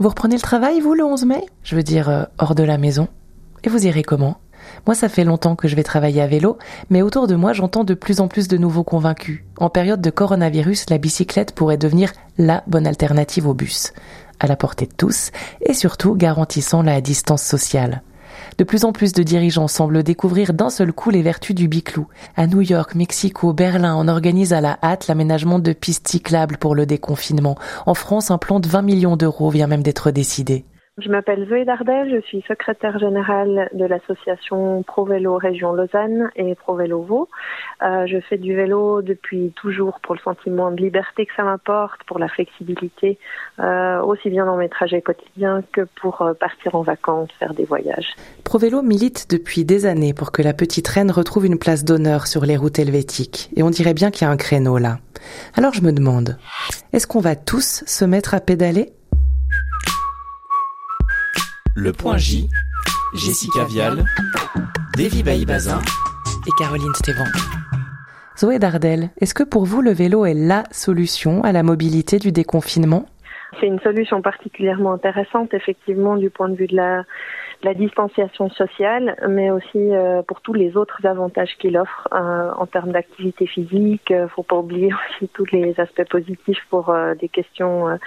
Vous reprenez le travail, vous, le 11 mai? Je veux dire, euh, hors de la maison. Et vous irez comment? Moi, ça fait longtemps que je vais travailler à vélo, mais autour de moi, j'entends de plus en plus de nouveaux convaincus. En période de coronavirus, la bicyclette pourrait devenir la bonne alternative au bus, à la portée de tous, et surtout garantissant la distance sociale. De plus en plus de dirigeants semblent découvrir d'un seul coup les vertus du biclou. À New York, Mexico, Berlin, on organise à la hâte l'aménagement de pistes cyclables pour le déconfinement. En France, un plan de 20 millions d'euros vient même d'être décidé. Je m'appelle Zoé Dardel, je suis secrétaire générale de l'association Pro Vélo Région Lausanne et Pro Vélo Vaud. Euh, je fais du vélo depuis toujours pour le sentiment de liberté que ça m'apporte, pour la flexibilité, euh, aussi bien dans mes trajets quotidiens que pour euh, partir en vacances, faire des voyages. Pro Vélo milite depuis des années pour que la petite reine retrouve une place d'honneur sur les routes helvétiques. Et on dirait bien qu'il y a un créneau là. Alors je me demande, est-ce qu'on va tous se mettre à pédaler? Le Point J, Jessica Vial, Davy Bailly-Bazin et Caroline Stévan. Zoé Dardel, est-ce que pour vous le vélo est la solution à la mobilité du déconfinement? C'est une solution particulièrement intéressante effectivement du point de vue de la distanciation sociale, mais aussi euh, pour tous les autres avantages qu'il offre euh, en termes d'activité physique. Euh, faut pas oublier aussi tous les aspects positifs pour des questions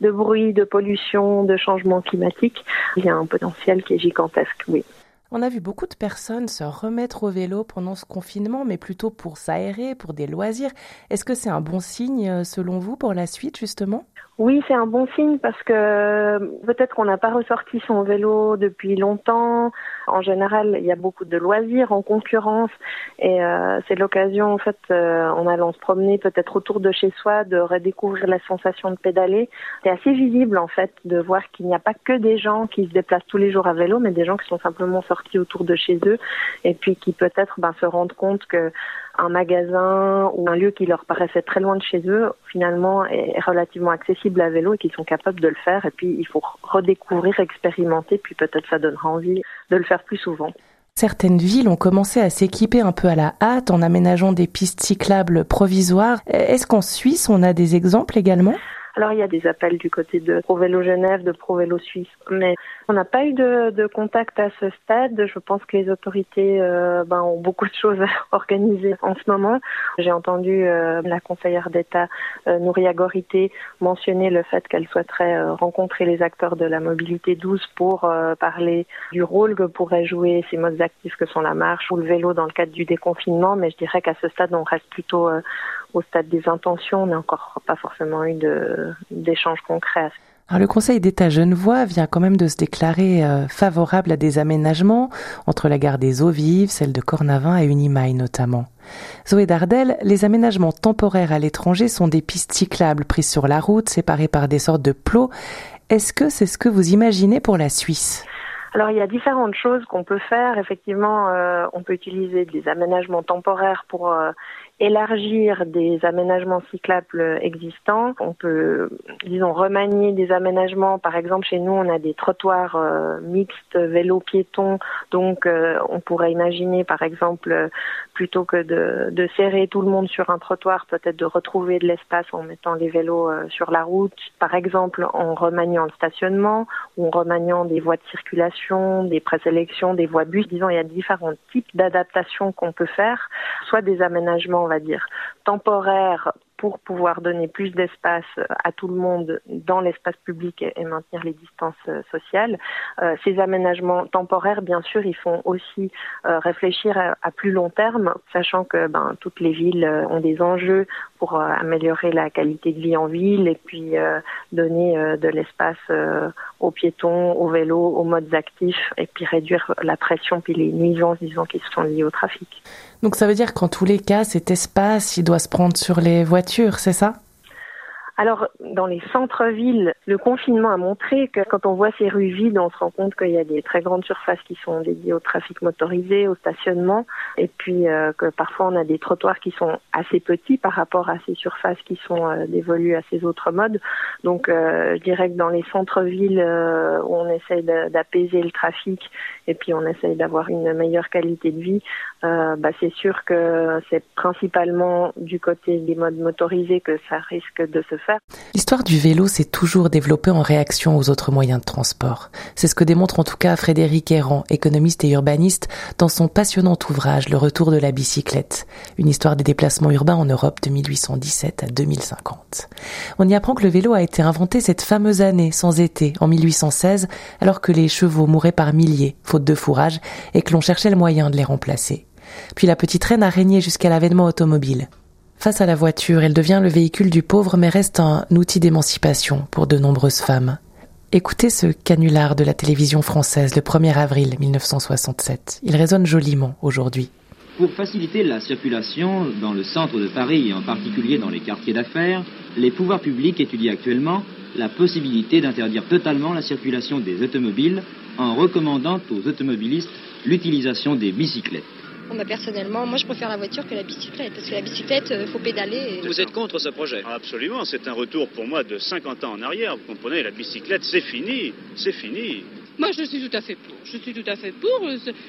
de bruit, de pollution, de changement climatique. Il y a un potentiel qui est gigantesque, oui. On a vu beaucoup de personnes se remettre au vélo pendant ce confinement, mais plutôt pour s'aérer, pour des loisirs. Est-ce que c'est un bon signe selon vous pour la suite justement? Oui, c'est un bon signe parce que peut-être qu'on n'a pas ressorti son vélo depuis longtemps. En général, il y a beaucoup de loisirs en concurrence et euh, c'est l'occasion, en fait, euh, en allant se promener peut-être autour de chez soi, de redécouvrir la sensation de pédaler. C'est assez visible, en fait, de voir qu'il n'y a pas que des gens qui se déplacent tous les jours à vélo, mais des gens qui sont simplement sortis autour de chez eux et puis qui peut-être ben, se rendent compte que un magasin ou un lieu qui leur paraissait très loin de chez eux, finalement, est relativement accessible à vélo et qu'ils sont capables de le faire. Et puis, il faut redécouvrir, expérimenter, puis peut-être ça donnera envie de le faire plus souvent. Certaines villes ont commencé à s'équiper un peu à la hâte en aménageant des pistes cyclables provisoires. Est-ce qu'en Suisse, on a des exemples également? Alors il y a des appels du côté de Pro-Vélo Genève, de Pro-Vélo Suisse, mais on n'a pas eu de, de, contact à ce stade. Je pense que les autorités euh, ben, ont beaucoup de choses à organiser en ce moment. J'ai entendu euh, la conseillère d'État euh, Nouria Gorité mentionner le fait qu'elle souhaiterait euh, rencontrer les acteurs de la mobilité douce pour euh, parler du rôle que pourraient jouer ces modes actifs que sont la marche ou le vélo dans le cadre du déconfinement. Mais je dirais qu'à ce stade, on reste plutôt au stade des intentions. On n'a encore pas forcément eu d'échanges concrets. Alors, le Conseil d'État Genevois vient quand même de se déclarer euh, favorable à des aménagements entre la gare des Eaux Vives, celle de Cornavin et Unimail notamment. Zoé Dardel, les aménagements temporaires à l'étranger sont des pistes cyclables prises sur la route, séparées par des sortes de plots. Est-ce que c'est ce que vous imaginez pour la Suisse? Alors il y a différentes choses qu'on peut faire. Effectivement, euh, on peut utiliser des aménagements temporaires pour euh, élargir des aménagements cyclables existants. On peut, disons, remanier des aménagements. Par exemple, chez nous, on a des trottoirs euh, mixtes vélo-piétons. Donc, euh, on pourrait imaginer, par exemple, plutôt que de, de, serrer tout le monde sur un trottoir, peut-être de retrouver de l'espace en mettant les vélos euh, sur la route. Par exemple, en remaniant le stationnement ou en remaniant des voies de circulation, des présélections, des voies bus. Disons, il y a différents types d'adaptations qu'on peut faire, soit des aménagements on va dire, temporaire pour pouvoir donner plus d'espace à tout le monde dans l'espace public et, maintenir les distances euh, sociales. Euh, ces aménagements temporaires, bien sûr, ils font aussi euh, réfléchir à, plus long terme, sachant que ben, toutes les villes ont des enjeux pour améliorer la qualité de vie en ville et puis donner de l'espace aux piétons, aux vélos, aux modes actifs et puis réduire la pression puis les nuisances, disons, qui sont liées au trafic. Donc ça veut dire qu'en tous les cas, cet espace, il doit se prendre sur les voitures, c'est ça? Alors, dans les centres-villes, le confinement a montré que quand on voit ces rues vides, on se rend compte qu'il y a des très grandes surfaces qui sont dédiées au trafic motorisé, au stationnement, et puis euh, que parfois on a des trottoirs qui sont assez petits par rapport à ces surfaces qui sont euh, dévolues à ces autres modes. Donc, euh, je dirais que dans les centres-villes où on essaye d'apaiser le trafic et puis on essaye d'avoir une meilleure qualité de vie, bah, c'est sûr que c'est principalement du côté des modes motorisés que ça risque de se L'histoire du vélo s'est toujours développée en réaction aux autres moyens de transport. C'est ce que démontre en tout cas Frédéric Errand, économiste et urbaniste, dans son passionnant ouvrage Le retour de la bicyclette, une histoire des déplacements urbains en Europe de 1817 à 2050. On y apprend que le vélo a été inventé cette fameuse année sans été, en 1816, alors que les chevaux mouraient par milliers, faute de fourrage, et que l'on cherchait le moyen de les remplacer. Puis la petite reine a régné jusqu'à l'avènement automobile. Face à la voiture, elle devient le véhicule du pauvre mais reste un outil d'émancipation pour de nombreuses femmes. Écoutez ce canular de la télévision française le 1er avril 1967. Il résonne joliment aujourd'hui. Pour faciliter la circulation dans le centre de Paris et en particulier dans les quartiers d'affaires, les pouvoirs publics étudient actuellement la possibilité d'interdire totalement la circulation des automobiles en recommandant aux automobilistes l'utilisation des bicyclettes. Bon, bah, personnellement, moi je préfère la voiture que la bicyclette, parce que la bicyclette, il faut pédaler. Vous êtes contre ce projet? Absolument, c'est un retour pour moi de 50 ans en arrière. Vous comprenez, la bicyclette, c'est fini, c'est fini. Moi, je suis tout à fait pour. Je suis tout à fait pour.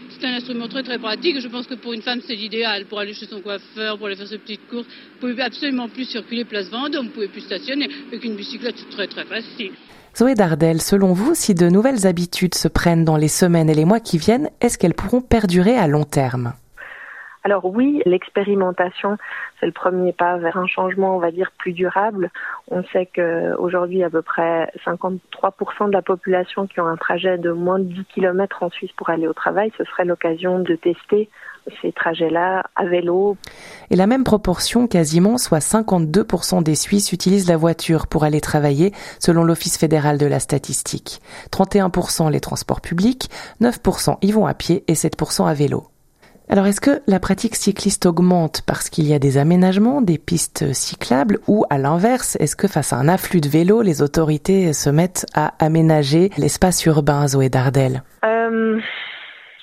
C'est un instrument très très pratique. Je pense que pour une femme, c'est l'idéal. Pour aller chez son coiffeur, pour aller faire ses petites courses. Vous pouvez absolument plus circuler place Vendôme. Vous pouvez plus stationner. Avec une bicyclette, c'est très très facile. Zoé Dardel, selon vous, si de nouvelles habitudes se prennent dans les semaines et les mois qui viennent, est-ce qu'elles pourront perdurer à long terme? Alors oui, l'expérimentation, c'est le premier pas vers un changement, on va dire, plus durable. On sait qu'aujourd'hui, à peu près 53% de la population qui ont un trajet de moins de 10 km en Suisse pour aller au travail, ce serait l'occasion de tester ces trajets-là à vélo. Et la même proportion, quasiment, soit 52% des Suisses utilisent la voiture pour aller travailler, selon l'Office fédéral de la statistique. 31% les transports publics, 9% y vont à pied et 7% à vélo. Alors est-ce que la pratique cycliste augmente parce qu'il y a des aménagements, des pistes cyclables ou à l'inverse, est-ce que face à un afflux de vélos, les autorités se mettent à aménager l'espace urbain, Zoé Dardel euh,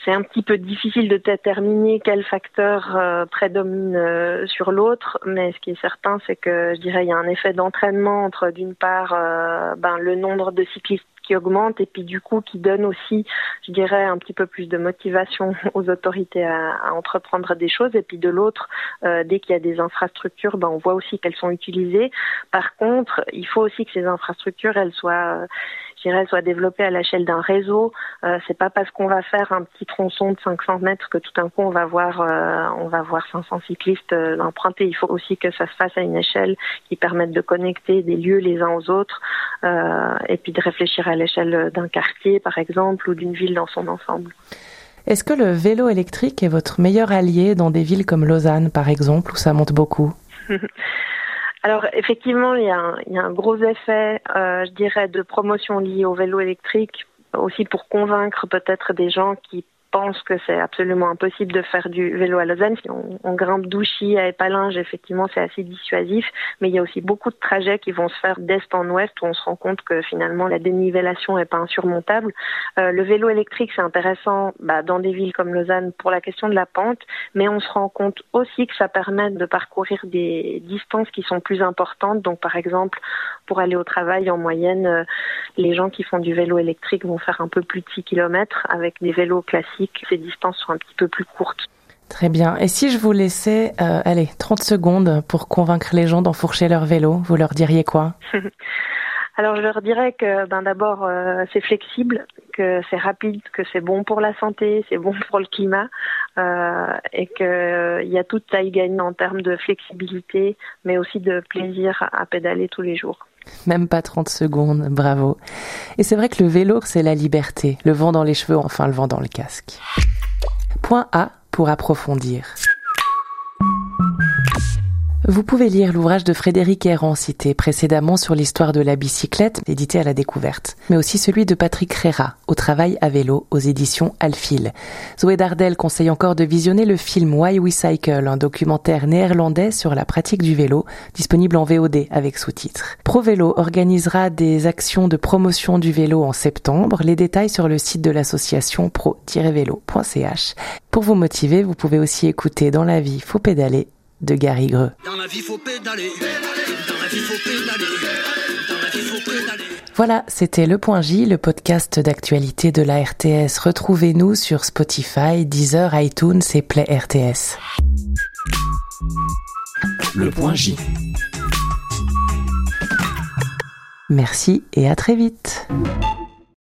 C'est un petit peu difficile de déterminer quel facteur euh, prédomine euh, sur l'autre, mais ce qui est certain, c'est que je dirais il y a un effet d'entraînement entre d'une part ben, le nombre de cyclistes qui augmente et puis du coup qui donne aussi, je dirais, un petit peu plus de motivation aux autorités à, à entreprendre des choses. Et puis de l'autre, euh, dès qu'il y a des infrastructures, ben, on voit aussi qu'elles sont utilisées. Par contre, il faut aussi que ces infrastructures, elles soient euh, dirais, soit développé à l'échelle d'un réseau. Euh, c'est pas parce qu'on va faire un petit tronçon de 500 mètres que tout d'un coup on va voir, euh, on va voir 500 cyclistes euh, l'emprunter. Il faut aussi que ça se fasse à une échelle qui permette de connecter des lieux les uns aux autres euh, et puis de réfléchir à l'échelle d'un quartier, par exemple, ou d'une ville dans son ensemble. Est-ce que le vélo électrique est votre meilleur allié dans des villes comme Lausanne, par exemple, où ça monte beaucoup? Alors effectivement, il y a un, gros effet, euh, je dirais, de promotion lié au vélo électrique, aussi pour convaincre peut-être des gens qui pense que c'est absolument impossible de faire du vélo à Lausanne. Si on, on grimpe d'Ouchy à Épalinges, effectivement, c'est assez dissuasif, mais il y a aussi beaucoup de trajets qui vont se faire d'est en ouest où on se rend compte que finalement la dénivellation est pas insurmontable. Euh, le vélo électrique, c'est intéressant bah, dans des villes comme Lausanne pour la question de la pente, mais on se rend compte aussi que ça permet de parcourir des distances qui sont plus importantes. Donc, par exemple, pour aller au travail, en moyenne, euh, les gens qui font du vélo électrique vont faire un peu plus de 6 km avec des vélos classiques ces distances sont un petit peu plus courtes. Très bien. Et si je vous laissais, euh, allez, 30 secondes pour convaincre les gens d'enfourcher leur vélo, vous leur diriez quoi? Alors je leur dirais que ben d'abord euh, c'est flexible, que c'est rapide, que c'est bon pour la santé, c'est bon pour le climat euh, et qu'il euh, y a toute taille gagne en termes de flexibilité, mais aussi de plaisir à pédaler tous les jours. Même pas 30 secondes, bravo. Et c'est vrai que le vélo, c'est la liberté, le vent dans les cheveux, enfin le vent dans le casque. Point A pour approfondir. Vous pouvez lire l'ouvrage de Frédéric Errand cité précédemment sur l'histoire de la bicyclette, édité à la découverte, mais aussi celui de Patrick Rera, au travail à vélo, aux éditions Alfil. Zoé Dardel conseille encore de visionner le film Why We Cycle, un documentaire néerlandais sur la pratique du vélo, disponible en VOD avec sous-titres. ProVélo organisera des actions de promotion du vélo en septembre, les détails sur le site de l'association pro-vélo.ch. Pour vous motiver, vous pouvez aussi écouter Dans la vie, faut pédaler de Gary Greux. Dans la vie, faut pédaler. Dans la vie, faut pédaler. Dans la vie, faut pédaler. Voilà, c'était Le Point J, le podcast d'actualité de la RTS. Retrouvez-nous sur Spotify, Deezer, iTunes et Play RTS. Le Point J. Merci et à très vite.